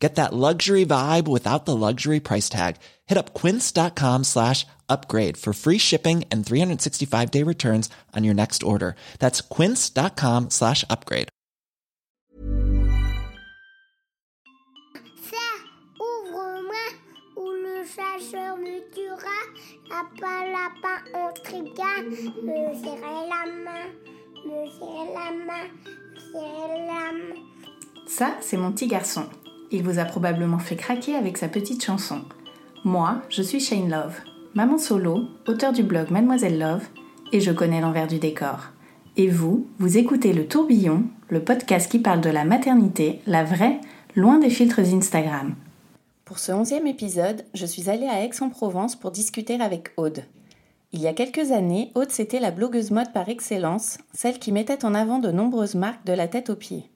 Get that luxury vibe without the luxury price tag. Hit up quince.com slash upgrade for free shipping and 365 day returns on your next order. That's quince.com slash upgrade. Ça, ouvre-moi, ou le chasseur me tuera. Lapin, lapin, on triga. Me serrer la main, me serrer la main, me serrer la main. Ça, c'est mon petit garçon. Il vous a probablement fait craquer avec sa petite chanson. Moi, je suis Shane Love, maman solo, auteur du blog Mademoiselle Love, et je connais l'envers du décor. Et vous, vous écoutez Le Tourbillon, le podcast qui parle de la maternité, la vraie, loin des filtres Instagram. Pour ce onzième épisode, je suis allée à Aix-en-Provence pour discuter avec Aude. Il y a quelques années, Aude c'était la blogueuse mode par excellence, celle qui mettait en avant de nombreuses marques de la tête aux pieds.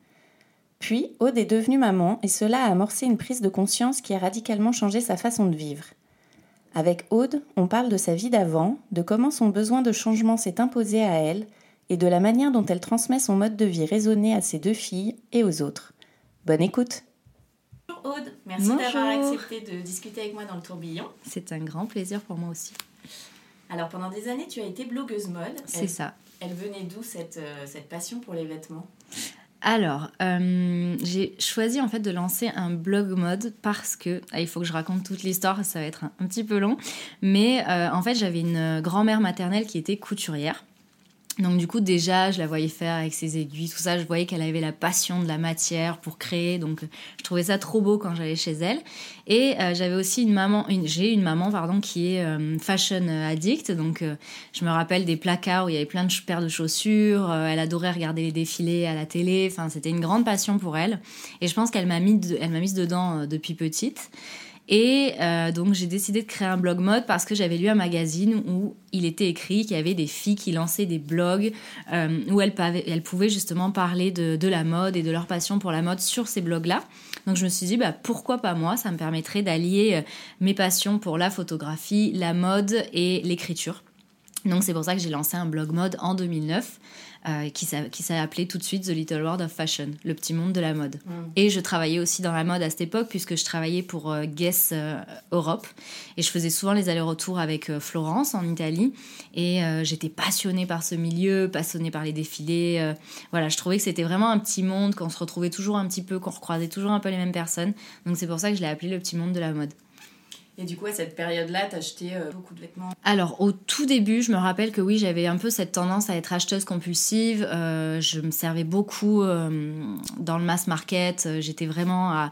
Puis, Aude est devenue maman et cela a amorcé une prise de conscience qui a radicalement changé sa façon de vivre. Avec Aude, on parle de sa vie d'avant, de comment son besoin de changement s'est imposé à elle et de la manière dont elle transmet son mode de vie raisonné à ses deux filles et aux autres. Bonne écoute Bonjour Aude, merci d'avoir accepté de discuter avec moi dans le tourbillon. C'est un grand plaisir pour moi aussi. Alors pendant des années, tu as été blogueuse mode. C'est ça. Elle venait d'où cette, euh, cette passion pour les vêtements? Alors, euh, j'ai choisi en fait de lancer un blog mode parce que ah, il faut que je raconte toute l'histoire, ça va être un, petit peu long. Mais euh, en fait, j'avais une grand-mère maternelle qui était couturière. Donc du coup déjà, je la voyais faire avec ses aiguilles, tout ça. Je voyais qu'elle avait la passion de la matière pour créer. Donc euh, je trouvais ça trop beau quand j'allais chez elle. Et euh, j'avais aussi une maman, une, j'ai une maman pardon qui est euh, fashion addict. Donc euh, je me rappelle des placards où il y avait plein de paires de chaussures. Euh, elle adorait regarder les défilés à la télé. Enfin c'était une grande passion pour elle. Et je pense qu'elle m'a mis, elle m'a mise dedans euh, depuis petite. Et euh, donc j'ai décidé de créer un blog mode parce que j'avais lu un magazine où il était écrit qu'il y avait des filles qui lançaient des blogs euh, où elles, pouvaient justement parler de, de la mode et de leur passion pour la mode sur ces blogs-là. Donc je me suis dit, bah, pourquoi pas moi? Ça me permettrait d'allier euh, mes passions pour la photographie, la mode et l'écriture. Donc c'est pour ça que j'ai lancé un blog mode en 2009 euh, qui s'est appelé tout de suite The Little World of Fashion, le petit monde de la mode. Et je travaillais aussi dans la mode à cette époque puisque je travaillais pour euh, Guess euh, Europe et je faisais souvent les allers-retours avec euh, Florence en Italie et j'étais passionnée par ce milieu, passionnée par les défilés. voilà, je trouvais que c'était vraiment un petit monde, qu'on se retrouvait toujours un petit peu, qu'on recroisait toujours un peu les mêmes personnes. Donc c'est pour ça que je l'ai appelé le petit monde de la mode. Et du coup, à cette période-là, tu acheté euh, beaucoup de vêtements. Alors, au tout début, je me rappelle que oui, j'avais un peu cette tendance à être acheteuse compulsive. Euh, je me servais beaucoup euh, dans le mass market. J'étais vraiment à,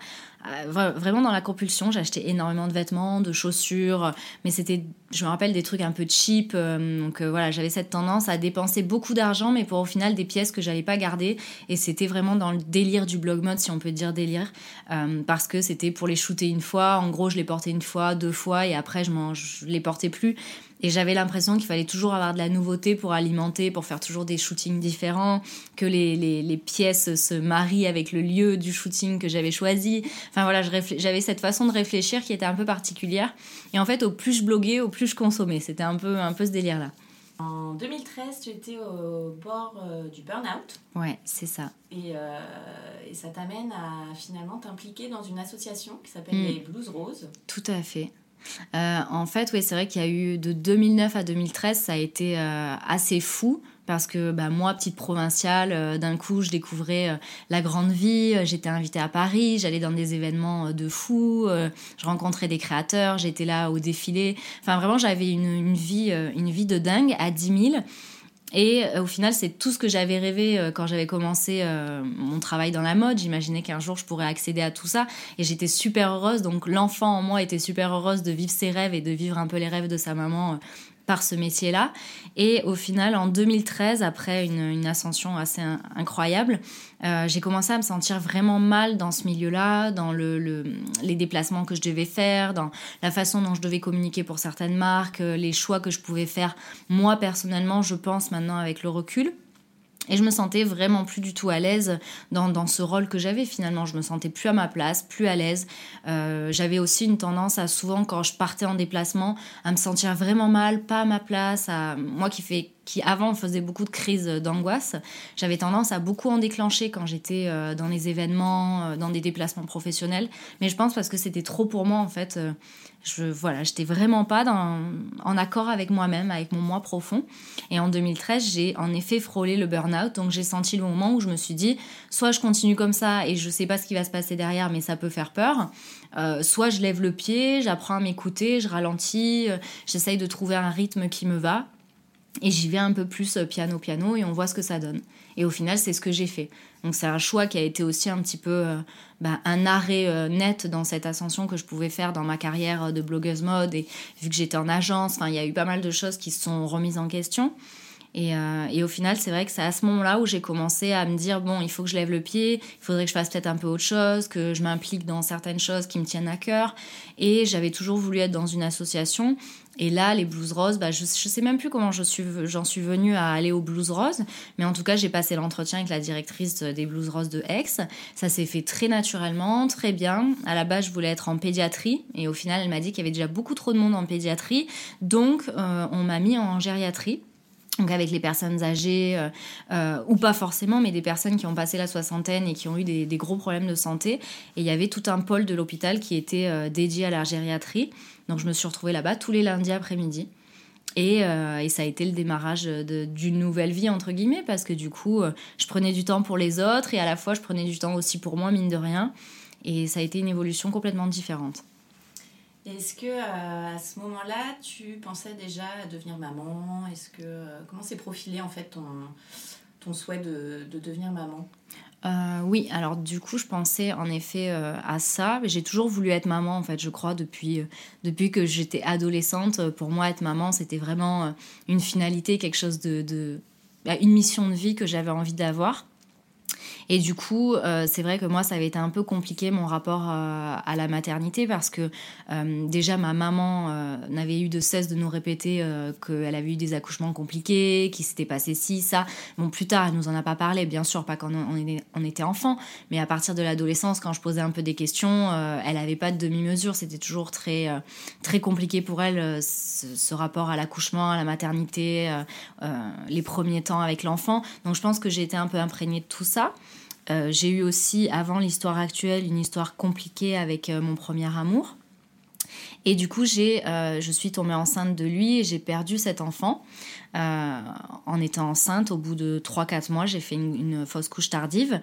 vraiment dans la compulsion. J'achetais énormément de vêtements, de chaussures, mais c'était, je me rappelle, des trucs un peu cheap. Euh, donc euh, voilà, j'avais cette tendance à dépenser beaucoup d'argent, mais pour au final des pièces que j'allais pas garder. Et c'était vraiment dans le délire du blog mode, si on peut dire délire, euh, parce que c'était pour les shooter une fois. En gros, je les portais une fois, deux fois, et après, je, je les portais plus. Et j'avais l'impression qu'il fallait toujours avoir de la nouveauté pour alimenter, pour faire toujours des shootings différents, que les, les, les pièces se marient avec le lieu du shooting que j'avais choisi. Enfin voilà, j'avais cette façon de réfléchir qui était un peu particulière. Et en fait, au plus je bloguais, au plus je consommais. C'était un peu, un peu ce délire-là. En 2013, tu étais au bord euh, du burn-out. Ouais, c'est ça. Et, euh, et ça t'amène à finalement t'impliquer dans une association qui s'appelle Mm. les Blues Roses. Tout à fait. Euh, en fait, oui, c'est vrai qu'il y a eu de 2009 à 2013, ça a été euh, assez fou parce que bah, moi, petite provinciale, euh, d'un coup, je découvrais euh, la grande vie. euh, J'étais invitée à Paris, j'allais dans des événements euh, de fou, euh, je rencontrais des créateurs, j'étais là au défilé. Enfin, vraiment, j'avais une, une vie, une vie de dingue à 10 000. Et euh, au final, c'est tout ce que j'avais rêvé euh, quand j'avais commencé euh, mon travail dans la mode. J'imaginais qu'un jour je pourrais accéder à tout ça. Et j'étais super heureuse. Donc l'enfant en moi était super heureuse de vivre ses rêves et de vivre un peu les rêves de sa maman par ce métier-là. Et au final, en 2013, après une, ascension assez in- incroyable, euh, j'ai commencé à me sentir vraiment mal dans ce milieu-là, dans le- les déplacements que je devais faire, dans la façon dont je devais communiquer pour certaines marques, euh, les choix que je pouvais faire moi personnellement, je pense maintenant avec le recul. Et je me sentais vraiment plus du tout à l'aise dans, dans, ce rôle que j'avais finalement. Je me sentais plus à ma place, plus à l'aise. Euh, j'avais aussi une tendance à souvent, quand je partais en déplacement, à me sentir vraiment mal, pas à ma place. À... Moi qui, fais, qui avant faisait beaucoup de crises d'angoisse, j'avais tendance à beaucoup en déclencher quand j'étais euh, dans les événements, euh, dans des déplacements professionnels. Mais je pense parce que c'était trop pour moi en fait je voilà, j'étais vraiment pas dans, en accord avec moi-même, avec mon moi profond. Et en 2013, j'ai en effet frôlé le burn-out. Donc j'ai senti le moment où je me suis dit, soit je continue comme ça et je sais pas ce qui va se passer derrière, mais ça peut faire peur. Euh, soit je lève le pied, j'apprends à m'écouter, je ralentis, euh, j'essaye de trouver un rythme qui me va. Et j'y vais un peu plus euh, piano piano et on voit ce que ça donne. Et au final, c'est ce que j'ai fait. Donc c'est un choix qui a été aussi un petit peu euh, bah, un arrêt euh, net dans cette ascension que je pouvais faire dans ma carrière de blogueuse mode. Et vu que j'étais en agence, il y a eu pas mal de choses qui se sont remises en question. Et, euh, et, au final, c'est vrai que c'est à ce moment-là où j'ai commencé à me dire bon, il faut que je lève le pied, il faudrait que je fasse peut-être un peu autre chose, que je m'implique dans certaines choses qui me tiennent à cœur. Et j'avais toujours voulu être dans une association. Et là, les Blues Roses, bah, je, ne sais même plus comment j'en suis, suis venue à aller aux Blues Roses, mais en tout cas, j'ai passé l'entretien avec la directrice des Blues Roses de Aix. Ça s'est fait très naturellement, très bien. À la base, je voulais être en pédiatrie, et au final, elle m'a dit qu'il y avait déjà beaucoup trop de monde en pédiatrie, donc euh, on m'a mis en gériatrie donc avec les personnes âgées, euh, euh, ou pas forcément, mais des personnes qui ont passé la soixantaine et qui ont eu des, gros problèmes de santé. Et il y avait tout un pôle de l'hôpital qui était euh, dédié à la gériatrie. Donc je me suis retrouvée là-bas tous les lundis après-midi. Et, et, ça a été le démarrage d'une nouvelle vie, entre guillemets, parce que du coup, je prenais du temps pour les autres et à la fois, je prenais du temps aussi pour moi, mine de rien. Et ça a été une évolution complètement différente. Est-ce que euh, à ce moment-là, tu pensais déjà à devenir maman? Est-ce que euh, comment s'est profilé en fait ton, ton souhait de, de devenir maman? Euh, oui, alors du coup, je pensais en effet à ça. J'ai toujours voulu être maman, en fait, je crois, depuis, depuis que j'étais adolescente. Pour moi, être maman, c'était vraiment une finalité, quelque chose de, de, bah, une mission de vie que j'avais envie d'avoir. Et du coup, euh, c'est vrai que moi, ça avait été un peu compliqué mon rapport euh, à la maternité parce que euh, déjà, ma maman n'avait eu de cesse de nous répéter qu'elle avait eu des accouchements compliqués, qu'il s'était passé ci, ça. Bon, plus tard, elle nous en a pas parlé, bien sûr, pas quand on, était enfant, mais à partir de l'adolescence, quand je posais un peu des questions, elle n'avait pas de demi-mesure. C'était toujours très, très compliqué pour elle, ce, ce rapport à l'accouchement, à la maternité, les premiers temps avec l'enfant. Donc, je pense que j'ai été un peu imprégnée de tout ça. Euh, j'ai eu aussi, avant l'histoire actuelle, une histoire compliquée avec euh, mon premier amour. Et du coup, j'ai, euh, je suis tombée enceinte de lui et j'ai perdu cet enfant. en étant enceinte, au bout de 3-4 mois, j'ai fait une, fausse couche tardive.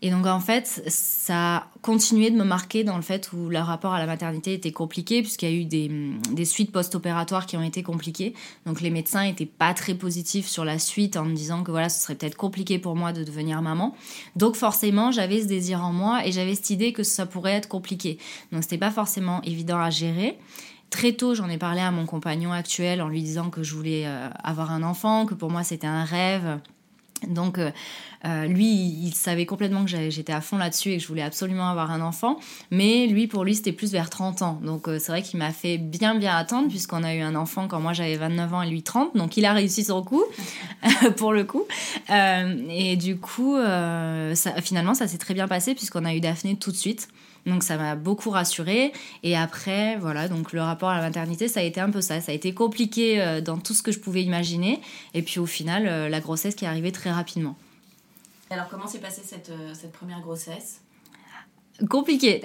Et donc en fait, ça a continué de me marquer dans le fait où le rapport à la maternité était compliqué, puisqu'il y a eu des, des suites post-opératoires qui ont été compliquées. Donc les médecins n'étaient pas très positifs sur la suite en me disant que voilà, ce serait peut-être compliqué pour moi de devenir maman. Donc forcément, j'avais ce désir en moi et j'avais cette idée que ça pourrait être compliqué. Donc c'était pas forcément évident à gérer. Très tôt, j'en ai parlé à mon compagnon actuel en lui disant que je voulais euh, avoir un enfant, que pour moi c'était un rêve donc euh, euh, lui, il savait complètement que j'étais à fond là-dessus et que je voulais absolument avoir un enfant. Mais lui, pour lui, c'était plus vers 30 ans. Donc euh, c'est vrai qu'il m'a fait bien bien attendre puisqu'on a eu un enfant quand moi j'avais 29 ans et lui 30. Donc il a réussi son coup, pour le coup. et du coup, finalement, ça s'est très bien passé puisqu'on a eu Daphné tout de suite. Donc ça m'a beaucoup rassurée. Et après, voilà, donc le rapport à la maternité, ça a été un peu ça. Ça a été compliqué euh, dans tout ce que je pouvais imaginer. Et puis au final, euh, la grossesse qui est arrivée très rapidement. Alors comment s'est passée cette, euh, cette première grossesse? Compliqué.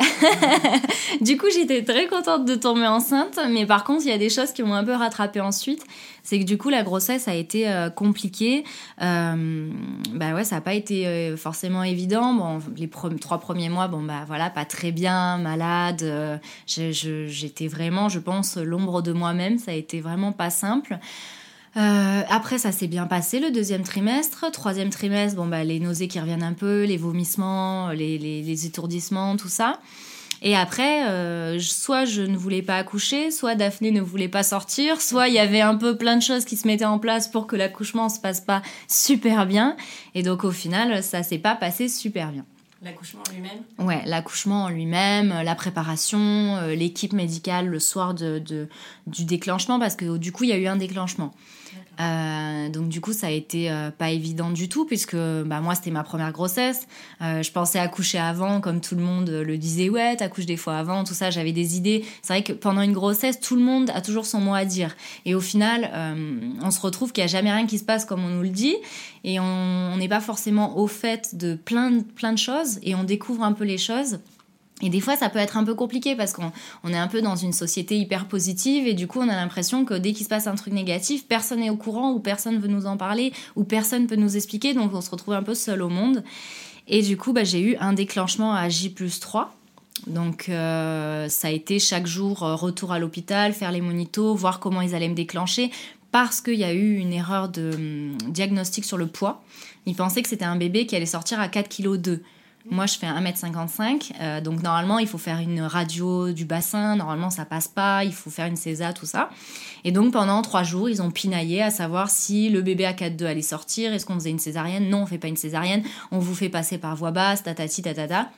du coup, j'étais très contente de tomber enceinte, mais par contre, il y a des choses qui m'ont un peu rattrapé ensuite. C'est que du coup, la grossesse a été euh, compliquée. Euh, bah ouais, ça n'a pas été euh, forcément évident. Bon, les trois premiers mois, bon bah voilà, pas très bien, malade. J'étais vraiment, je pense, l'ombre de moi-même. Ça a été vraiment pas simple. Euh, après, ça s'est bien passé le deuxième trimestre. Troisième trimestre, bon, bah, les nausées qui reviennent un peu, les vomissements, les, étourdissements, tout ça. Et après, euh, soit je ne voulais pas accoucher, soit Daphné ne voulait pas sortir, soit il y avait un peu plein de choses qui se mettaient en place pour que l'accouchement se passe pas super bien. Et donc au final, ça s'est pas passé super bien. L'accouchement lui-même Ouais, l'accouchement en lui-même, la préparation, l'équipe médicale le soir de, de, du déclenchement, parce que du coup, il y a eu un déclenchement. Euh, donc du coup, ça a été euh, pas évident du tout puisque bah, moi c'était ma première grossesse. Euh, je pensais accoucher avant, comme tout le monde le disait. Ouais, t'accouches des fois avant, tout ça. J'avais des idées. C'est vrai que pendant une grossesse, tout le monde a toujours son mot à dire. Et au final, on se retrouve qu'il y a jamais rien qui se passe comme on nous le dit, et on n'est pas forcément au fait de plein plein de choses, et on découvre un peu les choses. Et des fois, ça peut être un peu compliqué parce qu'on est un peu dans une société hyper positive et du coup, on a l'impression que dès qu'il se passe un truc négatif, personne n'est au courant ou personne veut nous en parler ou personne peut nous expliquer. Donc, on se retrouve un peu seul au monde. Et du coup, bah, j'ai eu un déclenchement à J 3. Donc, euh, ça a été chaque jour euh, retour à l'hôpital, faire les monitos, voir comment ils allaient me déclencher parce qu'il y a eu une erreur de hum, diagnostic sur le poids. Ils pensaient que c'était un bébé qui allait sortir à 4,2 kg. Moi, je fais 1m55, euh, donc normalement, il faut faire une radio du bassin, normalement, ça passe pas, il faut faire une césa, tout ça. Et donc, pendant trois jours, ils ont pinaillé à savoir si le bébé à 4,2 allait sortir, est-ce qu'on faisait une césarienne? Non, on fait pas une césarienne, on vous fait passer par voie basse, tatati, tatata.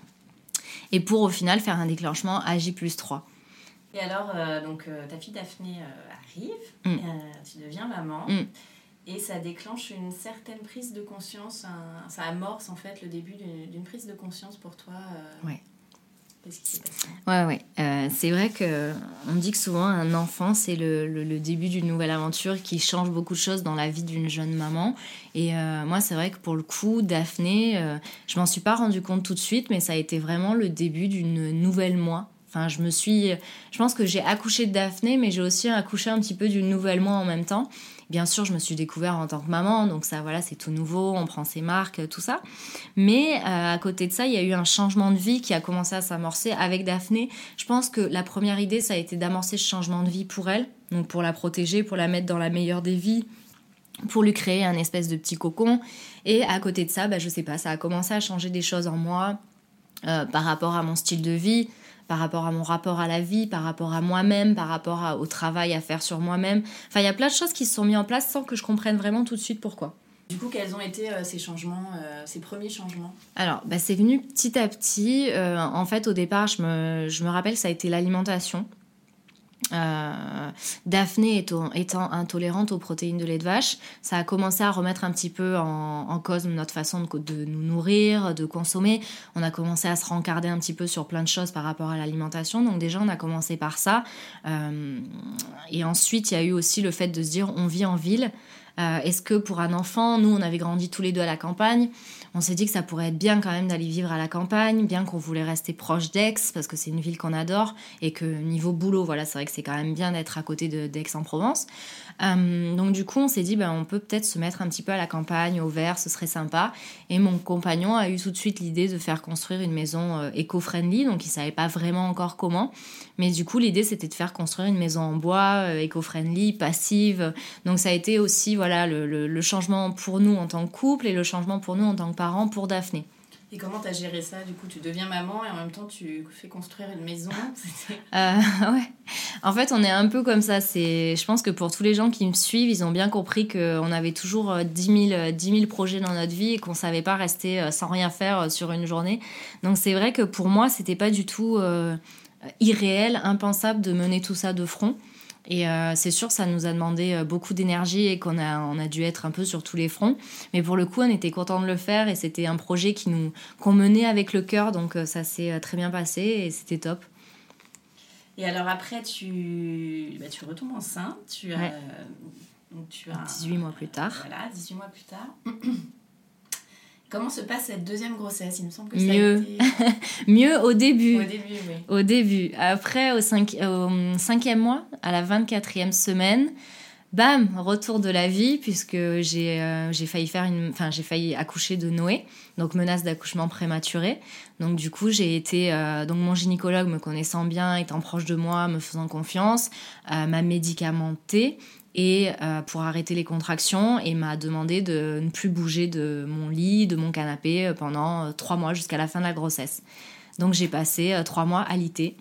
Et pour au final faire un déclenchement à J plus 3. Et alors, euh, donc, euh, ta fille Daphné arrive, mm. tu deviens maman. Mm. Et ça déclenche une certaine prise de conscience, ça amorce en fait le début d'une prise de conscience pour toi. Euh, ouais. Qu'est-ce qui s'est passé? Ouais, ouais. Euh, c'est vrai que on dit que souvent un enfant c'est le, le, début d'une nouvelle aventure qui change beaucoup de choses dans la vie d'une jeune maman. Et euh, moi, c'est vrai que pour le coup, Daphné, je m'en suis pas rendu compte tout de suite, mais ça a été vraiment le début d'une nouvelle moi. Je me suis, je pense que j'ai accouché de Daphné, mais j'ai aussi accouché un petit peu d'une nouvelle moi en même temps. Bien sûr, je me suis découvert en tant que maman, donc ça, voilà, c'est tout nouveau, on prend ses marques, tout ça. Mais euh, à côté de ça, il y a eu un changement de vie qui a commencé à s'amorcer avec Daphné. Je pense que la première idée, ça a été d'amorcer ce changement de vie pour elle, donc pour la protéger, pour la mettre dans la meilleure des vies pour lui créer un espèce de petit cocon. Et à côté de ça, bah, je sais pas, ça a commencé à changer des choses en moi euh, par rapport à mon style de vie, par rapport à mon rapport à la vie, par rapport à moi-même, par rapport au travail à faire sur moi-même. Enfin, il y a plein de choses qui se sont mises en place sans que je comprenne vraiment tout de suite pourquoi. Du coup, quels ont été euh, ces changements, euh, ces premiers changements? Alors, bah, c'est venu petit à petit. Euh, en fait, au départ, je me, je me rappelle, ça a été l'alimentation. Euh, Daphné étant, intolérante aux protéines de lait de vache, ça a commencé à remettre un petit peu en, cause notre façon de, nous nourrir, de consommer. On a commencé à se rencarder un petit peu sur plein de choses par rapport à l'alimentation. Donc déjà, on a commencé par ça. Euh, et ensuite, il y a eu aussi le fait de se dire, on vit en ville. Euh, est-ce que pour un enfant, nous, on avait grandi tous les deux à la campagne, on s'est dit que ça pourrait être bien quand même d'aller vivre à la campagne, bien qu'on voulait rester proche d'Aix parce que c'est une ville qu'on adore et que niveau boulot, voilà, c'est vrai que c'est quand même bien d'être à côté d'Aix-en-Provence. Euh, donc du coup, on s'est dit, ben, on peut peut-être se mettre un petit peu à la campagne, au vert, ce serait sympa. Et mon compagnon a eu tout de suite l'idée de faire construire une maison euh, éco-friendly, donc il savait pas vraiment encore comment. Mais du coup, l'idée, c'était de faire construire une maison en bois, euh, éco-friendly, passive. Donc ça a été aussi voilà le, le changement pour nous en tant que couple et le changement pour nous en tant que parents pour Daphné. Et comment tu as géré ça Du coup, tu deviens maman et en même temps, tu fais construire une maison euh, Ouais. En fait, on est un peu comme ça. C'est, je pense que pour tous les gens qui me suivent, ils ont bien compris qu'on avait toujours 10 000, 10 projets dans notre vie et qu'on savait pas rester euh, sans rien faire euh, sur une journée. Donc, c'est vrai que pour moi, c'était pas du tout irréel, impensable de mener tout ça de front. Et euh, c'est sûr, ça nous a demandé euh, beaucoup d'énergie et qu'on a, on a dû être un peu sur tous les fronts. Mais pour le coup, on était content de le faire et c'était un projet qui nous, qu'on menait avec le cœur. Donc euh, ça s'est très bien passé et c'était top. Et alors après, tu, bah, tu retombes enceinte. Tu as, donc tu as 18 mois plus tard. Voilà, 18 mois plus tard. Comment se passe cette deuxième grossesse? Il me semble que ça Mieux. A été... Mieux au début. Au début, oui. Au début. Après, au, au cinquième mois, à la 24e semaine, bam, retour de la vie, puisque j'ai euh, j'ai failli faire une... Enfin, j'ai failli accoucher de Noé, donc menace d'accouchement prématuré. Donc du coup, j'ai été... Euh, donc mon gynécologue me connaissant bien, étant proche de moi, me faisant confiance, euh, m'a médicamenté et pour arrêter les contractions et m'a demandé de ne plus bouger de mon lit, de mon canapé pendant trois mois jusqu'à la fin de la grossesse. Donc j'ai passé trois mois alité.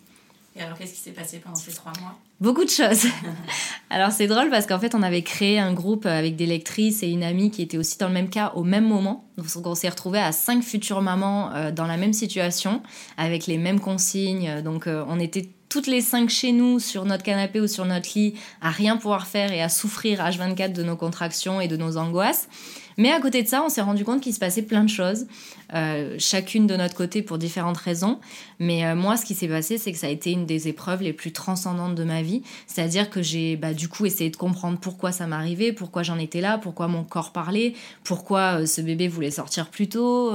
Et alors, qu'est-ce qui s'est passé pendant ces trois mois? Beaucoup de choses. alors, c'est drôle parce qu'en fait, on avait créé un groupe avec des lectrices et une amie qui était aussi dans le même cas au même moment. Donc, on s'est retrouvés à cinq futures mamans euh, dans la même situation, avec les mêmes consignes. Donc, euh, on était toutes les cinq chez nous, sur notre canapé ou sur notre lit, à rien pouvoir faire et à souffrir H24 de nos contractions et de nos angoisses. Mais à côté de ça, on s'est rendu compte qu'il se passait plein de choses, euh, chacune de notre côté pour différentes raisons. Mais euh, moi, ce qui s'est passé, c'est que ça a été une des épreuves les plus transcendantes de ma vie. C'est-à-dire que j'ai bah, du coup essayé de comprendre pourquoi ça m'arrivait, pourquoi j'en étais là, pourquoi mon corps parlait, pourquoi euh, ce bébé voulait sortir plus tôt.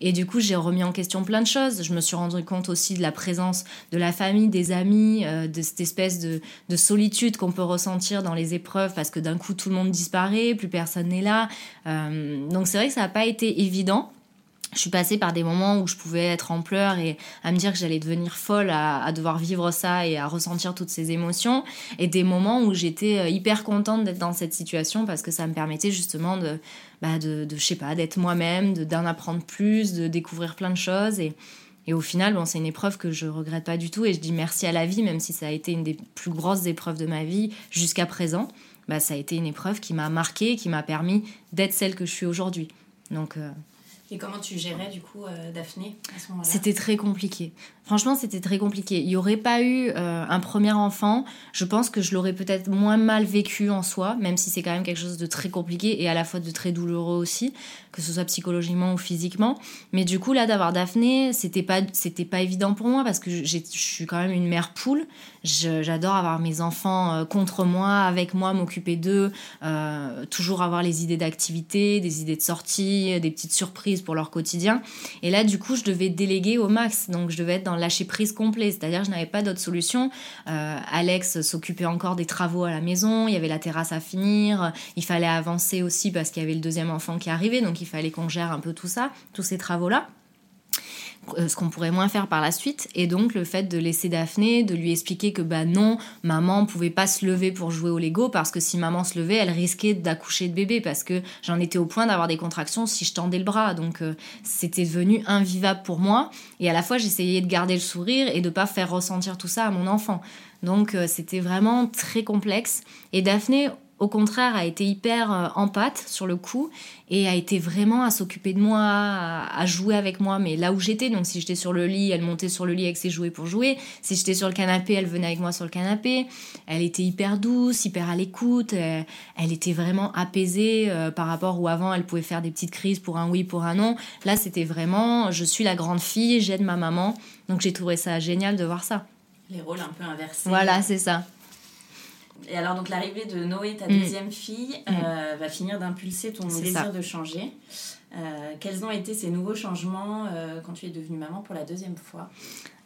et du coup, j'ai remis en question plein de choses. Je me suis rendu compte aussi de la présence de la famille, des amis, de cette espèce de, de solitude qu'on peut ressentir dans les épreuves parce que d'un coup, tout le monde disparaît, plus personne n'est là. Donc c'est vrai que ça n'a pas été évident. Je suis passée par des moments où je pouvais être en pleurs et à me dire que j'allais devenir folle à, devoir vivre ça et à ressentir toutes ces émotions. Et des moments où j'étais euh, hyper contente d'être dans cette situation parce que ça me permettait justement de, bah de, je sais pas, d'être moi-même, d'en apprendre plus, de découvrir plein de choses. Et, et au final, bon, c'est une épreuve que je regrette pas du tout et je dis merci à la vie, même si ça a été une des plus grosses épreuves de ma vie jusqu'à présent. Bah, ça a été une épreuve qui m'a marquée, qui m'a permis d'être celle que je suis aujourd'hui. Donc, euh, Et comment tu gérais du coup euh, Daphné à ce moment-là? C'était très compliqué. Franchement, c'était très compliqué. Il n'y aurait pas eu euh, un premier enfant, je pense que je l'aurais peut-être moins mal vécu en soi, même si c'est quand même quelque chose de très compliqué et à la fois de très douloureux aussi, que ce soit psychologiquement ou physiquement. Mais du coup, là, d'avoir Daphné, c'était pas, c'était pas évident pour moi parce que je suis quand même une mère poule. J'adore avoir mes enfants euh, contre moi, avec moi, m'occuper d'eux, euh, toujours avoir les idées d'activité, des idées de sortie, des petites surprises pour leur quotidien. Et là, du coup, je devais déléguer au max, donc je devais être dans lâcher prise complet, c'est-à-dire je n'avais pas d'autre solution. Euh, Alex s'occupait encore des travaux à la maison, il y avait la terrasse à finir, il fallait avancer aussi parce qu'il y avait le deuxième enfant qui arrivait, donc il fallait qu'on gère un peu tout ça, tous ces travaux-là. Euh, ce qu'on pourrait moins faire par la suite. Et donc le fait de laisser Daphné, de lui expliquer que bah non, maman pouvait pas se lever pour jouer au Lego parce que si maman se levait, elle risquait d'accoucher de bébé parce que j'en étais au point d'avoir des contractions si je tendais le bras. Donc euh, c'était devenu invivable pour moi. Et à la fois j'essayais de garder le sourire et de pas faire ressentir tout ça à mon enfant. Donc euh, c'était vraiment très complexe. Et Daphné, au contraire, a été hyper euh, en pâte sur le coup et a été vraiment à s'occuper de moi, à, jouer avec moi, mais là où j'étais. Donc, si j'étais sur le lit, elle montait sur le lit avec ses jouets pour jouer. Si j'étais sur le canapé, elle venait avec moi sur le canapé. Elle était hyper douce, hyper à l'écoute. Elle, était vraiment apaisée euh, par rapport où avant, elle pouvait faire des petites crises pour un oui, pour un non. Là, c'était vraiment, je suis la grande fille, j'aide ma maman. Donc, j'ai trouvé ça génial de voir ça. Les rôles un peu inversés. Voilà, c'est ça. Et alors, donc, l'arrivée de Noé, ta mm. deuxième fille, mm. euh, va finir d'impulser ton désir de changer. Euh, quels ont été ces nouveaux changements euh, quand tu es devenue maman pour la deuxième fois?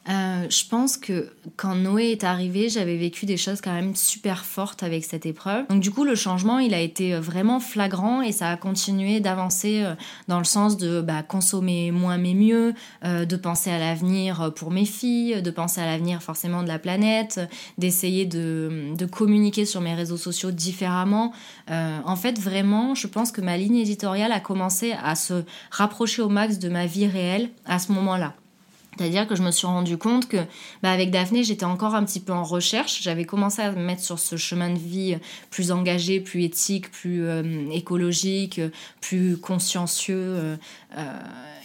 Euh, je pense que quand Noé est arrivé, j'avais vécu des choses quand même super fortes avec cette épreuve. Donc du coup, le changement, il a été euh, vraiment flagrant et ça a continué d'avancer euh, dans le sens de bah, consommer moins mais mieux, de penser à l'avenir pour mes filles, de penser à l'avenir forcément de la planète, d'essayer de, de, communiquer sur mes réseaux sociaux différemment. en fait, vraiment, je pense que ma ligne éditoriale a commencé à se rapprocher au max de ma vie réelle à ce moment-là. C'est-à-dire que je me suis rendu compte que bah avec Daphné, j'étais encore un petit peu en recherche. J'avais commencé à me mettre sur ce chemin de vie plus engagé, plus éthique, plus euh, écologique, plus consciencieux euh, euh,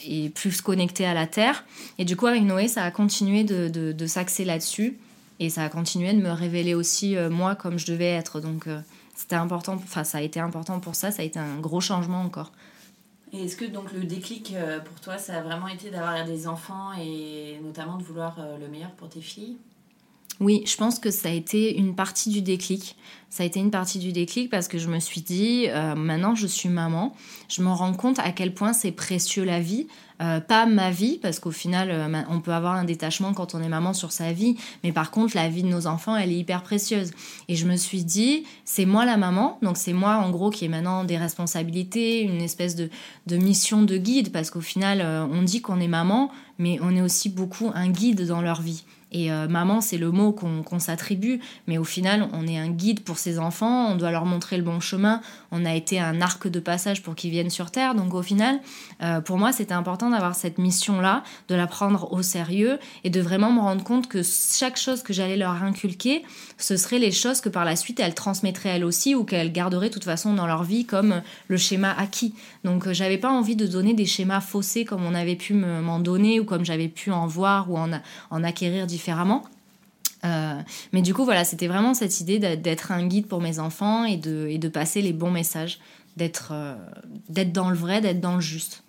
et plus connecté à la Terre. Et du coup, avec Noé, ça a continué de, de, s'axer là-dessus. Et ça a continué de me révéler aussi moi comme je devais être. Donc c'était important, enfin ça a été important pour ça, ça a été un gros changement encore. Et est-ce que donc le déclic euh, pour toi, ça a vraiment été d'avoir des enfants et notamment de vouloir euh, le meilleur pour tes filles? Oui, je pense que ça a été une partie du déclic. Ça a été une partie du déclic parce que je me suis dit, euh, maintenant je suis maman, je me rends compte à quel point c'est précieux la vie. Euh, pas ma vie, parce qu'au final, euh, on peut avoir un détachement quand on est maman sur sa vie, mais par contre, la vie de nos enfants, elle est hyper précieuse. Et je me suis dit, c'est moi la maman, donc c'est moi en gros qui ai maintenant des responsabilités, une espèce de, de mission de guide, parce qu'au final, on dit qu'on est maman, mais on est aussi beaucoup un guide dans leur vie. Et euh, maman, c'est le mot qu'on s'attribue, mais au final, on est un guide pour ces enfants, on doit leur montrer le bon chemin, on a été un arc de passage pour qu'ils viennent sur Terre. Donc au final, euh, pour moi, c'était important d'avoir cette mission-là, de la prendre au sérieux et de vraiment me rendre compte que chaque chose que j'allais leur inculquer, ce seraient les choses que par la suite, elles transmettraient elles aussi ou qu'elles garderaient de toute façon dans leur vie comme le schéma acquis. Donc euh, j'avais pas envie de donner des schémas faussés comme on avait pu m'en donner ou comme j'avais pu en voir ou en, en acquérir différents différemment. Euh, mais du coup, voilà, c'était vraiment cette idée d'être un guide pour mes enfants et de, et de passer les bons messages, d'être euh, d'être dans le vrai, d'être dans le juste.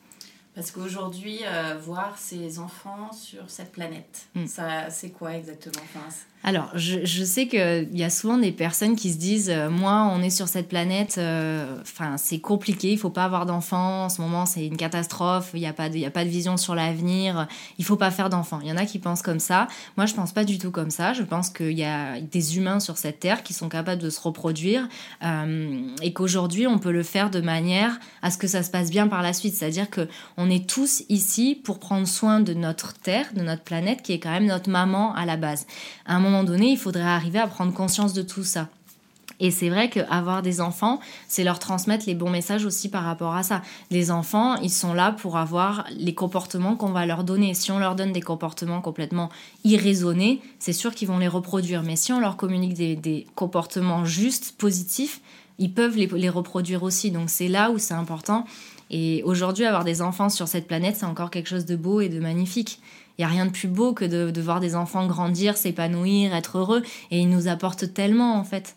Parce qu'aujourd'hui, euh, voir ces enfants sur cette planète, mm. ça, c'est quoi exactement? Enfin, alors, je, sais qu'il y a souvent des personnes qui se disent euh, Moi, on est sur cette planète, euh, c'est compliqué, il faut pas avoir d'enfants, en ce moment, c'est une catastrophe, il n'y a, pas de, a pas de vision sur l'avenir, il faut pas faire d'enfants. Il y en a qui pensent comme ça. Moi, je pense pas du tout comme ça. Je pense qu'il y a des humains sur cette terre qui sont capables de se reproduire euh, et qu'aujourd'hui, on peut le faire de manière à ce que ça se passe bien par la suite. C'est-à-dire qu'on est tous ici pour prendre soin de notre terre, de notre planète, qui est quand même notre maman à la base. Donné, il faudrait arriver à prendre conscience de tout ça. Et c'est vrai qu'avoir des enfants, c'est leur transmettre les bons messages aussi par rapport à ça. Les enfants, ils sont là pour avoir les comportements qu'on va leur donner. Si on leur donne des comportements complètement irraisonnés, c'est sûr qu'ils vont les reproduire. Mais si on leur communique des, comportements justes, positifs, ils peuvent les, les reproduire aussi. Donc c'est là où c'est important. Et aujourd'hui, avoir des enfants sur cette planète, c'est encore quelque chose de beau et de magnifique. Il n'y a rien de plus beau que de, voir des enfants grandir, s'épanouir, être heureux. Et ils nous apportent tellement, en fait.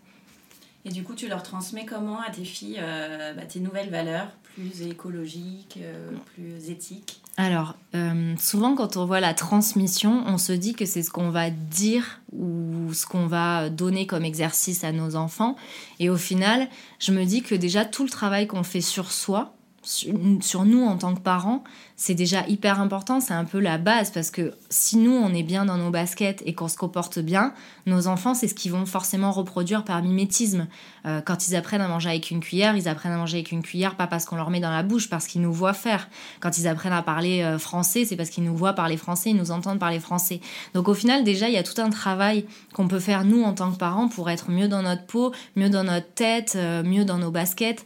Et du coup, tu leur transmets comment à tes filles euh, bah, tes nouvelles valeurs, plus écologiques, euh, plus éthiques? Alors, euh, souvent quand on voit la transmission, on se dit que c'est ce qu'on va dire ou ce qu'on va donner comme exercice à nos enfants. Et au final, je me dis que déjà tout le travail qu'on fait sur soi, sur nous en tant que parents, c'est déjà hyper important, c'est un peu la base parce que si nous on est bien dans nos baskets et qu'on se comporte bien, nos enfants c'est ce qu'ils vont forcément reproduire par mimétisme. Euh, quand ils apprennent à manger avec une cuillère, ils apprennent à manger avec une cuillère pas parce qu'on leur met dans la bouche, parce qu'ils nous voient faire. Quand ils apprennent à parler euh, français, c'est parce qu'ils nous voient parler français, ils nous entendent parler français. Donc au final déjà il y a tout un travail qu'on peut faire nous en tant que parents pour être mieux dans notre peau, mieux dans notre tête, euh, mieux dans nos baskets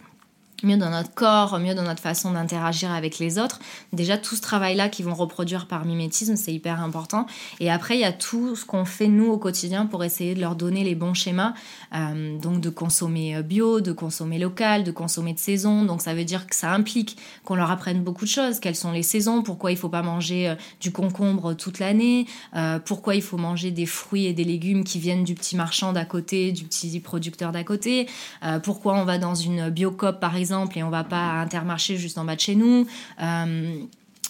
mieux dans notre corps, mieux dans notre façon d'interagir avec les autres. Déjà, tout ce travail-là qu'ils vont reproduire par mimétisme, c'est hyper important. Et après, il y a tout ce qu'on fait nous au quotidien pour essayer de leur donner les bons schémas. Euh, donc, de consommer euh, bio, de consommer local, de consommer de saison. Donc, ça veut dire que ça implique qu'on leur apprenne beaucoup de choses. Quelles sont les saisons? Pourquoi il faut pas manger euh, du concombre toute l'année? Pourquoi il faut manger des fruits et des légumes qui viennent du petit marchand d'à côté, du petit producteur d'à côté? Pourquoi on va dans une biocop, par exemple et on va pas à Intermarché juste en bas de chez nous. Euh,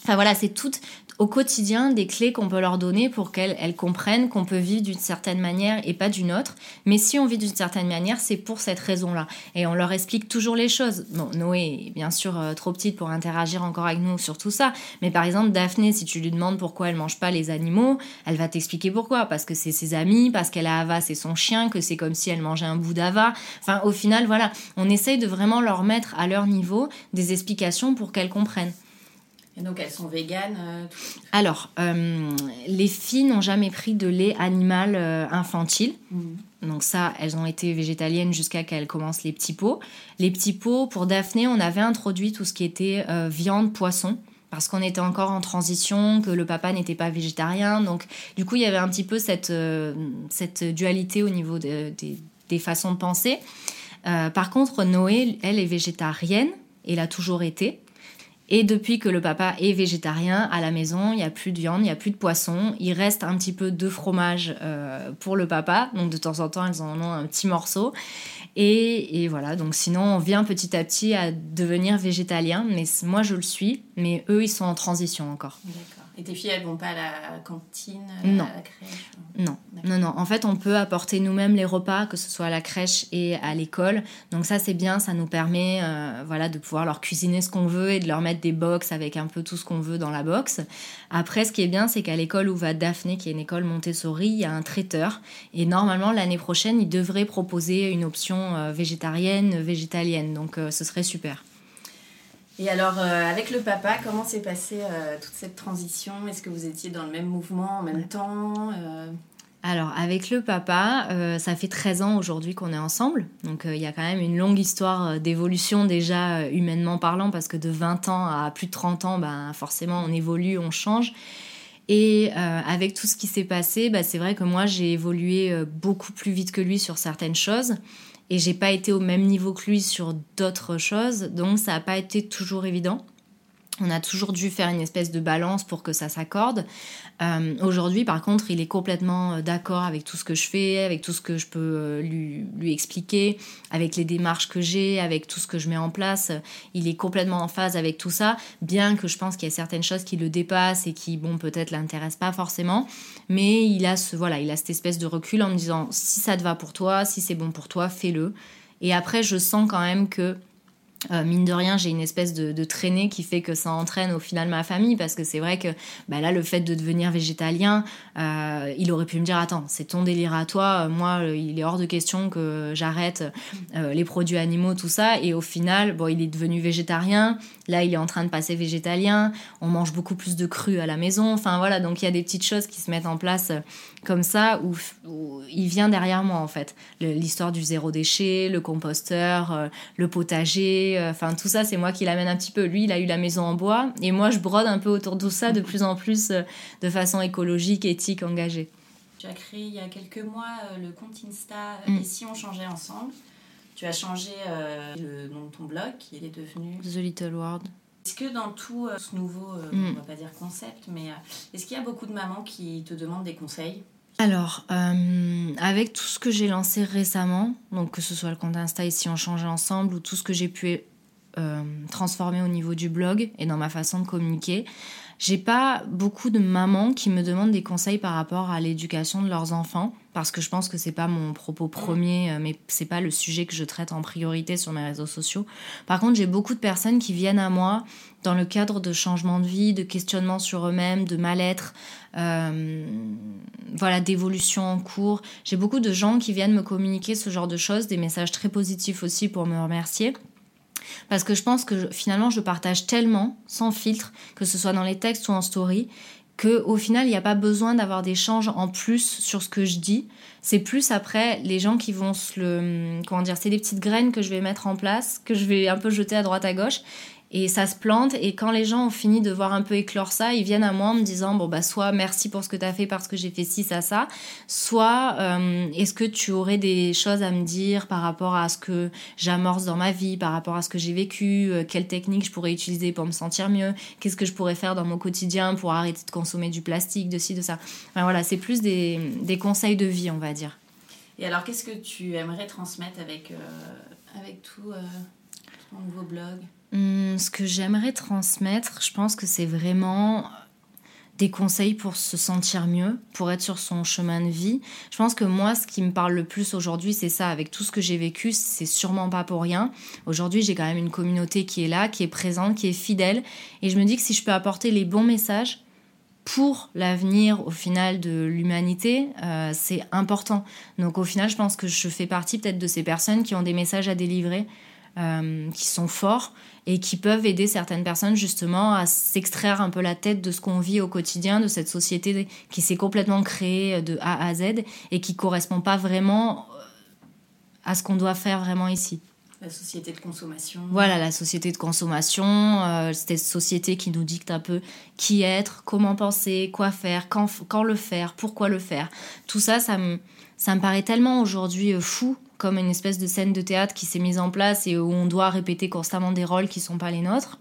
enfin voilà, c'est tout au quotidien des clés qu'on peut leur donner pour qu'elles comprennent qu'on peut vivre d'une certaine manière et pas d'une autre. Mais si on vit d'une certaine manière, c'est pour cette raison-là. Et on leur explique toujours les choses. Bon, Noé est bien sûr euh, trop petite pour interagir encore avec nous sur tout ça. Mais par exemple, Daphné, si tu lui demandes pourquoi elle mange pas les animaux, elle va t'expliquer pourquoi. Parce que c'est ses amis, parce qu'elle a Ava, c'est son chien, que c'est comme si elle mangeait un bout d'Ava. Enfin, au final, voilà, on essaye de vraiment leur mettre à leur niveau des explications pour qu'elles comprennent. Et donc elles sont véganes euh, Alors, euh, les filles n'ont jamais pris de lait animal euh, infantile. Mm. Donc ça, elles ont été végétaliennes jusqu'à qu'elles commencent les petits pots. Les petits pots, pour Daphné, on avait introduit tout ce qui était viande, poisson parce qu'on était encore en transition, que le papa n'était pas végétarien. Donc, du coup, il y avait un petit peu cette, cette dualité au niveau des façons de penser. par contre, Noé, elle est végétarienne, et l'a toujours été. Et depuis que le papa est végétarien, à la maison, il n'y a plus de viande, il n'y a plus de poisson. Il reste un petit peu de fromage euh, pour le papa. Donc de temps en temps, ils en ont un petit morceau. Et, et, voilà, donc sinon, on vient petit à petit à devenir végétalien. Mais moi, je le suis. Mais eux, ils sont en transition encore. D'accord. Et tes filles, elles vont pas à la cantine, non. à la crèche Non, non, non. En fait, on peut apporter nous-mêmes les repas, que ce soit à la crèche et à l'école. Donc ça, c'est bien. Ça nous permet, euh, voilà, de pouvoir leur cuisiner ce qu'on veut et de leur mettre des box avec un peu tout ce qu'on veut dans la box. Après, ce qui est bien, c'est qu'à l'école où va Daphné, qui est une école Montessori, il y a un traiteur. Et normalement, l'année prochaine, il devrait proposer une option euh, végétarienne, végétalienne. Donc, euh, ce serait super. Et alors, avec le papa, comment s'est passée toute cette transition? Est-ce que vous étiez dans le même mouvement en même temps alors, avec le papa, euh, ça fait 13 ans aujourd'hui qu'on est ensemble. Donc, euh, il y a quand même une longue histoire euh, d'évolution déjà humainement parlant, parce que de 20 ans à plus de 30 ans, ben, forcément, on évolue, on change. Et avec tout ce qui s'est passé, ben, c'est vrai que moi, j'ai évolué beaucoup plus vite que lui sur certaines choses. Et j'ai pas été au même niveau que lui sur d'autres choses. Donc, ça n'a pas été toujours évident. On a toujours dû faire une espèce de balance pour que ça s'accorde. Euh, aujourd'hui, par contre, il est complètement euh, d'accord avec tout ce que je fais, avec tout ce que je peux euh, lui, expliquer, avec les démarches que j'ai, avec tout ce que je mets en place. Il est complètement en phase avec tout ça, bien que je pense qu'il y a certaines choses qui le dépassent et qui, bon, peut-être l'intéressent pas forcément. Mais il a ce, voilà, il a cette espèce de recul en me disant si ça te va pour toi, si c'est bon pour toi, fais-le. Et après, je sens quand même que euh, mine de rien, j'ai une espèce de, traînée qui fait que ça entraîne au final ma famille parce que c'est vrai que bah là, le fait de devenir végétalien, euh, il aurait pu me dire Attends, c'est ton délire à toi, euh, moi, il est hors de question que j'arrête les produits animaux, tout ça. Et au final, bon, il est devenu végétarien, là, il est en train de passer végétalien, on mange beaucoup plus de cru à la maison. Enfin voilà, donc il y a des petites choses qui se mettent en place comme ça où, il vient derrière moi en fait. L'histoire du zéro déchet, le composteur, le potager, euh, enfin tout ça c'est moi qui l'amène un petit peu. Lui il a eu la maison en bois et moi je brode un peu autour de tout ça de plus en plus euh, de façon écologique, éthique, engagée. Tu as créé il y a quelques mois le compte Insta mm. Et si on changeait ensemble? Tu as changé le nom de ton blog qui est devenu The Little World. Est-ce que dans tout euh, ce nouveau, euh, mm. on va pas dire concept, mais euh, est-ce qu'il y a beaucoup de mamans qui te demandent des conseils? Alors, avec tout ce que j'ai lancé récemment, donc que ce soit le compte Insta ici on changeait ensemble ou tout ce que j'ai pu transformer au niveau du blog et dans ma façon de communiquer, j'ai pas beaucoup de mamans qui me demandent des conseils par rapport à l'éducation de leurs enfants parce que je pense que c'est pas mon propos premier, euh, mais c'est pas le sujet que je traite en priorité sur mes réseaux sociaux. Par contre, j'ai beaucoup de personnes qui viennent à moi dans le cadre de changements de vie, de questionnements sur eux-mêmes, de mal-être, euh, voilà, d'évolution en cours. J'ai beaucoup de gens qui viennent me communiquer ce genre de choses, des messages très positifs aussi pour me remercier. Parce que je pense que finalement, je partage tellement, sans filtre, que ce soit dans les textes ou en story, que au final, il n'y a pas besoin d'avoir des changes en plus sur ce que je dis. C'est plus après les gens qui vont se le. Comment dire C'est des petites graines que je vais mettre en place, que je vais un peu jeter à droite à gauche et ça se plante. Et quand les gens ont fini de voir un peu éclore ça ils viennent à moi en me disant bon bah soit merci pour ce que tu as fait parce que j'ai fait ci ça ça. Soit euh, est-ce que tu aurais des choses à me dire par rapport à ce que j'amorce dans ma vie par rapport à ce que j'ai vécu euh, quelle technique je pourrais utiliser pour me sentir mieux qu'est-ce que je pourrais faire dans mon quotidien pour arrêter de consommer du plastique de ci de ça. Enfin, voilà c'est plus des, des, conseils de vie on va dire. Et alors qu'est-ce que tu aimerais transmettre avec euh, avec tout Hmm, ce que j'aimerais transmettre, je pense que c'est vraiment des conseils pour se sentir mieux, pour être sur son chemin de vie. Je pense que moi, ce qui me parle le plus aujourd'hui, c'est ça. Avec tout ce que j'ai vécu, c'est sûrement pas pour rien. Aujourd'hui, j'ai quand même une communauté qui est là, qui est présente, qui est fidèle. Et je me dis que si je peux apporter les bons messages pour l'avenir, au final, de l'humanité, euh, c'est important. Donc au final, je pense que je fais partie peut-être de ces personnes qui ont des messages à délivrer euh, qui sont forts et qui peuvent aider certaines personnes justement à s'extraire un peu la tête de ce qu'on vit au quotidien, de cette société qui s'est complètement créée de A à Z et qui correspond pas vraiment euh, à ce qu'on doit faire vraiment ici. La société de consommation. Voilà, la société de consommation, euh, cette société qui nous dicte un peu qui être, comment penser, quoi faire, quand, quand le faire, pourquoi le faire. Tout ça, ça me, ça me paraît tellement aujourd'hui fou comme une espèce de scène de théâtre qui s'est mise en place et où on doit répéter constamment des rôles qui sont pas les nôtres.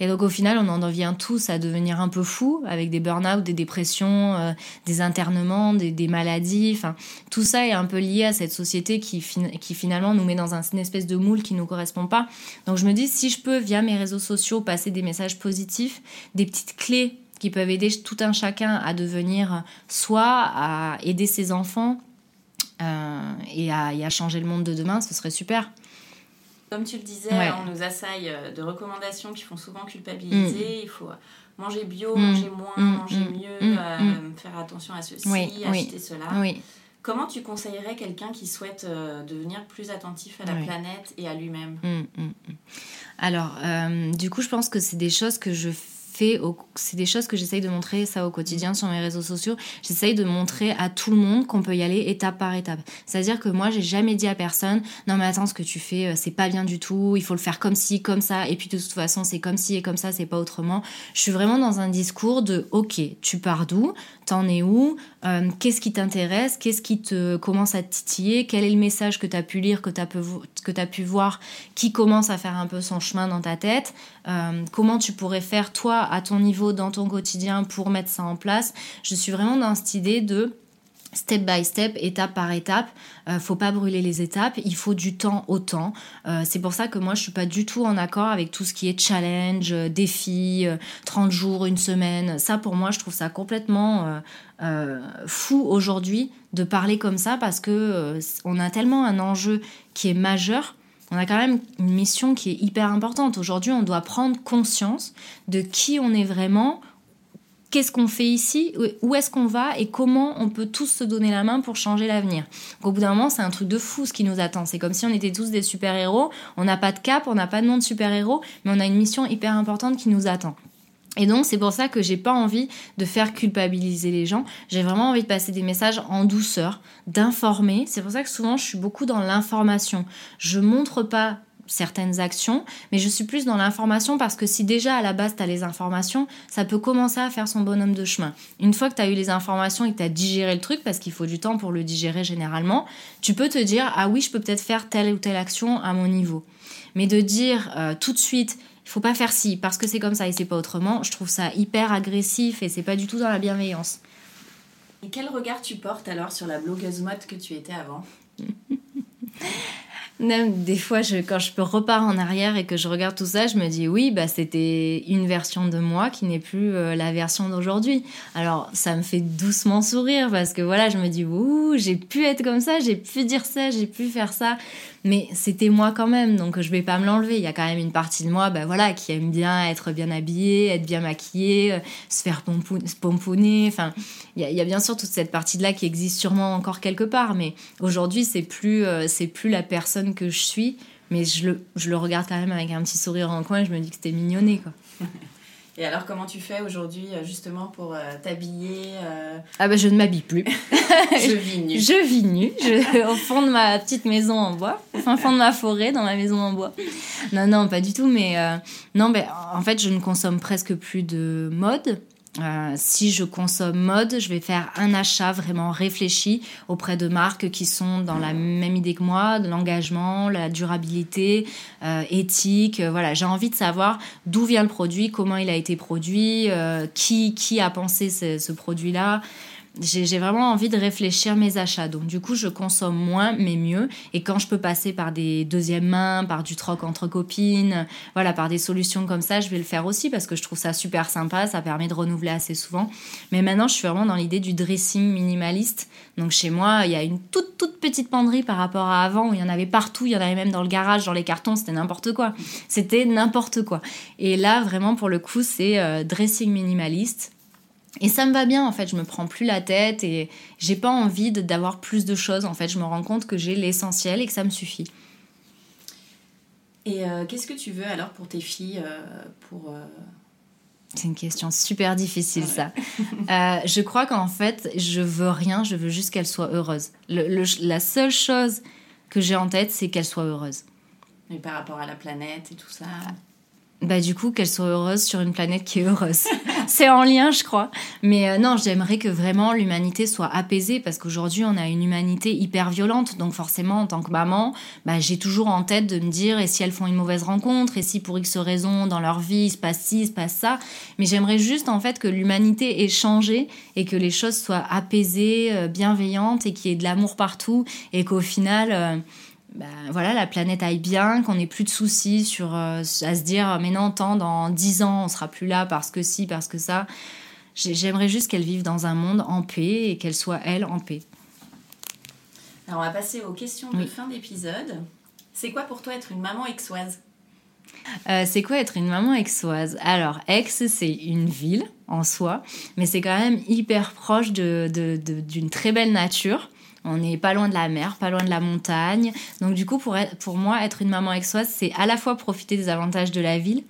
Et donc au final, on en vient tous à devenir un peu fous avec des burn-out, des dépressions, euh, des internements, des, maladies. Enfin, tout ça est un peu lié à cette société qui, qui finalement nous met dans un, une espèce de moule qui nous correspond pas. Donc je me dis, si je peux, via mes réseaux sociaux, passer des messages positifs, des petites clés qui peuvent aider tout un chacun à devenir soit à aider ses enfants euh, et, à, changer le monde de demain, ce serait super. Comme tu le disais, on nous assaille euh, de recommandations qui font souvent culpabiliser. Mm. Il faut manger bio, mm. manger moins, mm. manger mieux, euh, faire attention à ceci, acheter cela. Comment tu conseillerais quelqu'un qui souhaite euh, devenir plus attentif à la Oui. planète et à lui-même? Alors, euh, du coup, je pense que c'est des choses que je c'est des choses que j'essaye de montrer ça au quotidien sur mes réseaux sociaux. J'essaye de montrer à tout le monde qu'on peut y aller étape par étape. C'est-à-dire que moi, j'ai jamais dit à personne, non mais attends, ce que tu fais, euh, c'est pas bien du tout, il faut le faire comme ci, comme ça, et puis de toute façon, c'est comme ci et comme ça, c'est pas autrement. Je suis vraiment dans un discours de, ok, tu pars d'où, t'en es où, euh, qu'est-ce qui t'intéresse, qu'est-ce qui te commence à titiller, quel est le message que tu pu lire, que tu as, as pu voir, qui commence à faire un peu son chemin dans ta tête, euh, comment tu pourrais faire toi à ton niveau dans ton quotidien pour mettre ça en place. Je suis vraiment dans cette idée de step by step, étape par étape. Euh, faut pas brûler les étapes, il faut du temps au temps. Euh, c'est pour ça que moi je suis pas du tout en accord avec tout ce qui est challenge, euh, défi, euh, 30 jours, une semaine. Ça pour moi je trouve ça complètement euh, euh, fou aujourd'hui de parler comme ça parce que euh, on a tellement un enjeu qui est majeur. On a quand même une mission qui est hyper importante. Aujourd'hui, on doit prendre conscience de qui on est vraiment, qu'est-ce qu'on fait ici, où est-ce qu'on va et comment on peut tous se donner la main pour changer l'avenir. Au bout d'un moment, c'est un truc de fou ce qui nous attend. C'est comme si on était tous des super-héros. On n'a pas de cap, on n'a pas de nom de super-héros, mais on a une mission hyper importante qui nous attend. Et donc c'est pour ça que j'ai pas envie de faire culpabiliser les gens. J'ai vraiment envie de passer des messages en douceur, d'informer. C'est pour ça que souvent je suis beaucoup dans l'information. Je montre pas certaines actions, mais je suis plus dans l'information parce que si déjà à la base tu as les informations, ça peut commencer à faire son bonhomme de chemin. Une fois que tu as eu les informations et que tu as digéré le truc, parce qu'il faut du temps pour le digérer généralement, tu peux te dire ah oui, je peux peut-être faire telle ou telle action à mon niveau. Mais de dire euh, tout de suite il faut pas faire ci parce que c'est comme ça et c'est pas autrement, je trouve ça hyper agressif et c'est pas du tout dans la bienveillance. Et quel regard tu portes alors sur la blogueuse mode que tu étais avant? Même des fois, quand je repars en arrière et que je regarde tout ça, je me dis oui, bah, c'était une version de moi qui n'est plus euh, la version d'aujourd'hui. Alors, ça me fait doucement sourire parce que voilà, je me dis ouh, j'ai pu être comme ça, j'ai pu dire ça, j'ai pu faire ça. Mais c'était moi quand même, donc je vais pas me l'enlever. Il y a quand même une partie de moi bah, qui aime bien être bien habillée, être bien maquillée, euh, se faire pomponner. Enfin, il y, a- il y a bien sûr toute cette partie-là qui existe sûrement encore quelque part, mais aujourd'hui, c'est plus, euh, c'est plus la personne que je suis. Mais je le, je le regarde quand même avec un petit sourire en coin et je me dis que c'était mignonné, quoi. Et alors comment tu fais aujourd'hui euh, justement pour euh, t'habiller euh, Ah bah je ne m'habille plus. Je vis nue. Je vis nue, je, au fond de ma petite maison en bois, au fin fond de ma forêt, dans ma maison en bois. Non, non, pas du tout, mais euh, non, mais en fait, je ne consomme presque plus de mode. Euh, si je consomme mode, je vais faire un achat vraiment réfléchi auprès de marques qui sont dans la même idée que moi, de l'engagement, la durabilité, euh, éthique. euh, voilà, j'ai envie de savoir d'où vient le produit, comment il a été produit, euh, qui qui a pensé ce, ce produit-là j'ai vraiment envie de réfléchir mes achats. Donc du coup, je consomme moins, mais mieux. Et quand je peux passer par des deuxièmes mains, par du troc entre copines, voilà, par des solutions comme ça, je vais le faire aussi parce que je trouve ça super sympa. Ça permet de renouveler assez souvent. Mais maintenant, je suis vraiment dans l'idée du dressing minimaliste. Donc chez moi, il y a une toute toute petite penderie par rapport à avant où il y en avait partout. Il y en avait même dans le garage, dans les cartons. C'était n'importe quoi. C'était n'importe quoi. Et là, vraiment, pour le coup, c'est euh, dressing minimaliste. Et ça me va bien en fait, je me prends plus la tête et j'ai pas envie d'avoir plus de choses en fait. Je me rends compte que j'ai l'essentiel et que ça me suffit. Et euh, qu'est-ce que tu veux alors pour tes filles euh, pour, euh, C'est une question super difficile ça. Je crois qu'en fait, je veux rien, je veux juste qu'elles soient heureuses. Le- le- la seule chose que j'ai en tête, c'est qu'elles soient heureuses. mais par rapport à la planète et tout ça Bah du coup, qu'elles soient heureuses sur une planète qui est heureuse. c'est en lien, je crois. Mais euh, non, j'aimerais que vraiment l'humanité soit apaisée parce qu'aujourd'hui, on a une humanité hyper violente. Donc forcément, en tant que maman, bah, j'ai toujours en tête de me dire, et si elles font une mauvaise rencontre, et si pour X raison dans leur vie, il se passe ci, il se passe ça. Mais j'aimerais juste en fait que l'humanité ait changé et que les choses soient apaisées, euh, bienveillantes et qu'il y ait de l'amour partout et qu'au final... euh, bah, voilà, la planète aille bien, qu'on ait plus de soucis sur euh, à se dire mais non, tant dans 10 ans, on sera plus là parce que si, parce que ça. J'ai- J'aimerais juste qu'elles vivent dans un monde en paix et qu'elles soient elles en paix. Alors on va passer aux questions de Oui. fin d'épisode. C'est quoi pour toi être une maman exoise Euh, c'est quoi être une maman aixoise? Alors, Aix, c'est une ville en soi, mais c'est quand même hyper proche de- de- de- d'une très belle nature. On n'est pas loin de la mer, pas loin de la montagne. Donc du coup, pour, moi, être une maman aixoise, c'est à la fois profiter des avantages de la ville,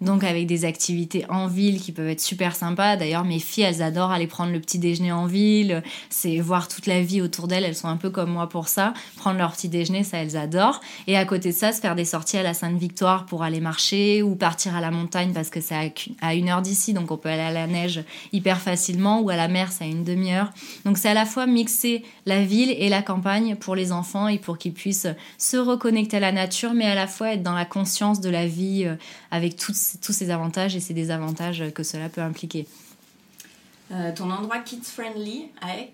donc avec des activités en ville qui peuvent être super sympas. D'ailleurs, mes filles, elles adorent aller prendre le petit déjeuner en ville. C'est voir toute la vie autour d'elles. Elles sont un peu comme moi pour ça. Prendre leur petit déjeuner, ça, elles adorent. Et à côté de ça, se faire des sorties à la Sainte-Victoire pour aller marcher ou partir à la montagne parce que c'est à une heure d'ici, donc on peut aller à la neige hyper facilement ou à la mer, c'est à une demi-heure. Donc c'est à la fois mixer la ville et la campagne pour les enfants et pour qu'ils puissent se reconnecter à la nature, mais à la fois être dans la conscience de la vie euh, avec toutes tous ces avantages et ces désavantages que cela peut impliquer. Euh, ton endroit kids-friendly à Aix?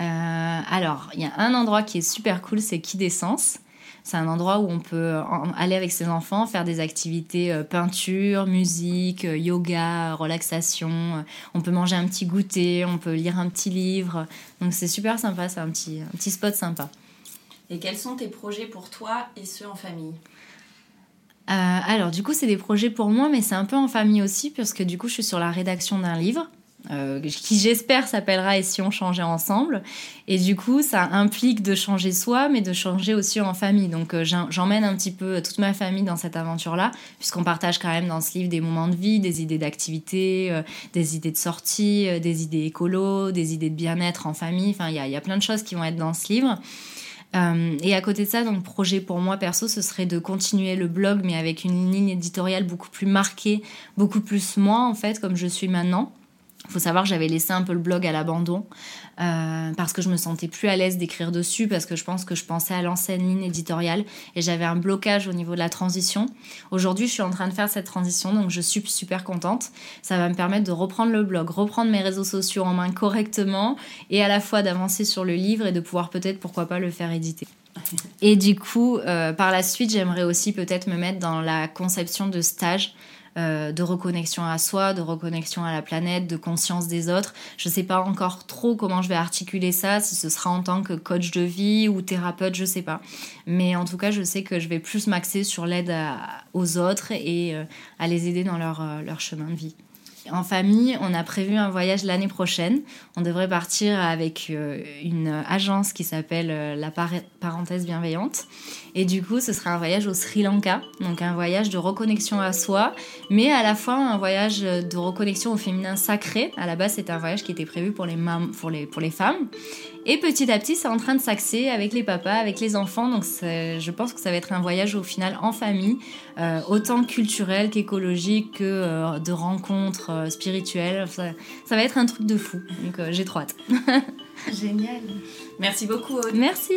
Euh, Alors, il y a un endroit qui est super cool, c'est Kidessence. C'est un endroit où on peut aller avec ses enfants, faire des activités euh, peinture, musique, yoga, relaxation. On peut manger un petit goûter, on peut lire un petit livre. Donc c'est super sympa, c'est un petit, un petit spot sympa. Et quels sont tes projets pour toi et ceux en famille? Alors, du coup, c'est des projets pour moi, mais c'est un peu en famille aussi, puisque du coup, je suis sur la rédaction d'un livre. Euh, qui j'espère s'appellera Et si on changeait ensemble. Et du coup, ça implique de changer soi, mais de changer aussi en famille. Donc euh, j'emmène un petit peu toute ma famille dans cette aventure-là, puisqu'on partage quand même dans ce livre des moments de vie, des idées d'activité, des idées de sortie, des idées écolo, des idées de bien-être en famille. Enfin, il y y a plein de choses qui vont être dans ce livre. Euh, et à côté de ça, donc projet pour moi perso, ce serait de continuer le blog, mais avec une ligne éditoriale beaucoup plus marquée, beaucoup plus moi en fait, comme je suis maintenant. Il faut savoir que j'avais laissé un peu le blog à l'abandon euh, parce que je me sentais plus à l'aise d'écrire dessus, parce que je pense que je pensais à l'ancienne ligne éditoriale et j'avais un blocage au niveau de la transition. Aujourd'hui, je suis en train de faire cette transition, donc je suis super contente. Ça va me permettre de reprendre le blog, reprendre mes réseaux sociaux en main correctement et à la fois d'avancer sur le livre et de pouvoir peut-être, pourquoi pas, le faire éditer. Et du coup, euh, par la suite, j'aimerais aussi peut-être me mettre dans la conception de stages euh, de reconnexion à soi, de reconnexion à la planète, de conscience des autres. Je ne sais pas encore trop comment je vais articuler ça, si ce sera en tant que coach de vie ou thérapeute, je ne sais pas. Mais en tout cas, je sais que je vais plus m'axer sur l'aide aux autres et euh, à les aider dans leur, euh, leur chemin de vie. En famille, on a prévu un voyage l'année prochaine. On devrait partir avec une agence qui s'appelle La Parenthèse Bienveillante. Et du coup, ce sera un voyage au Sri Lanka, donc un voyage de reconnexion à soi, mais à la fois un voyage de reconnexion au féminin sacré. À la base, c'était un voyage qui était prévu pour les, pour les, pour les femmes. Et petit à petit, c'est en train de s'axer avec les papas, avec les enfants. Donc je pense que ça va être un voyage au final en famille, euh, autant culturel qu'écologique, que euh, de rencontres euh, spirituelles. Ça, ça, va être un truc de fou. Donc j'ai trop hâte. Génial. Merci beaucoup. Aude. Merci.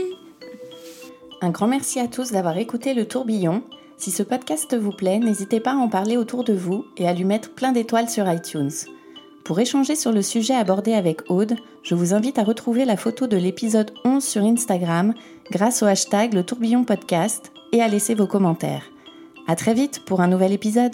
Un grand merci à tous d'avoir écouté le tourbillon. Si ce podcast vous plaît, n'hésitez pas à en parler autour de vous et à lui mettre plein d'étoiles sur iTunes. Pour échanger sur le sujet abordé avec Aude, je vous invite à retrouver la photo de l'épisode 11 sur Instagram grâce au hashtag le tourbillon podcast et à laisser vos commentaires. À très vite pour un nouvel épisode.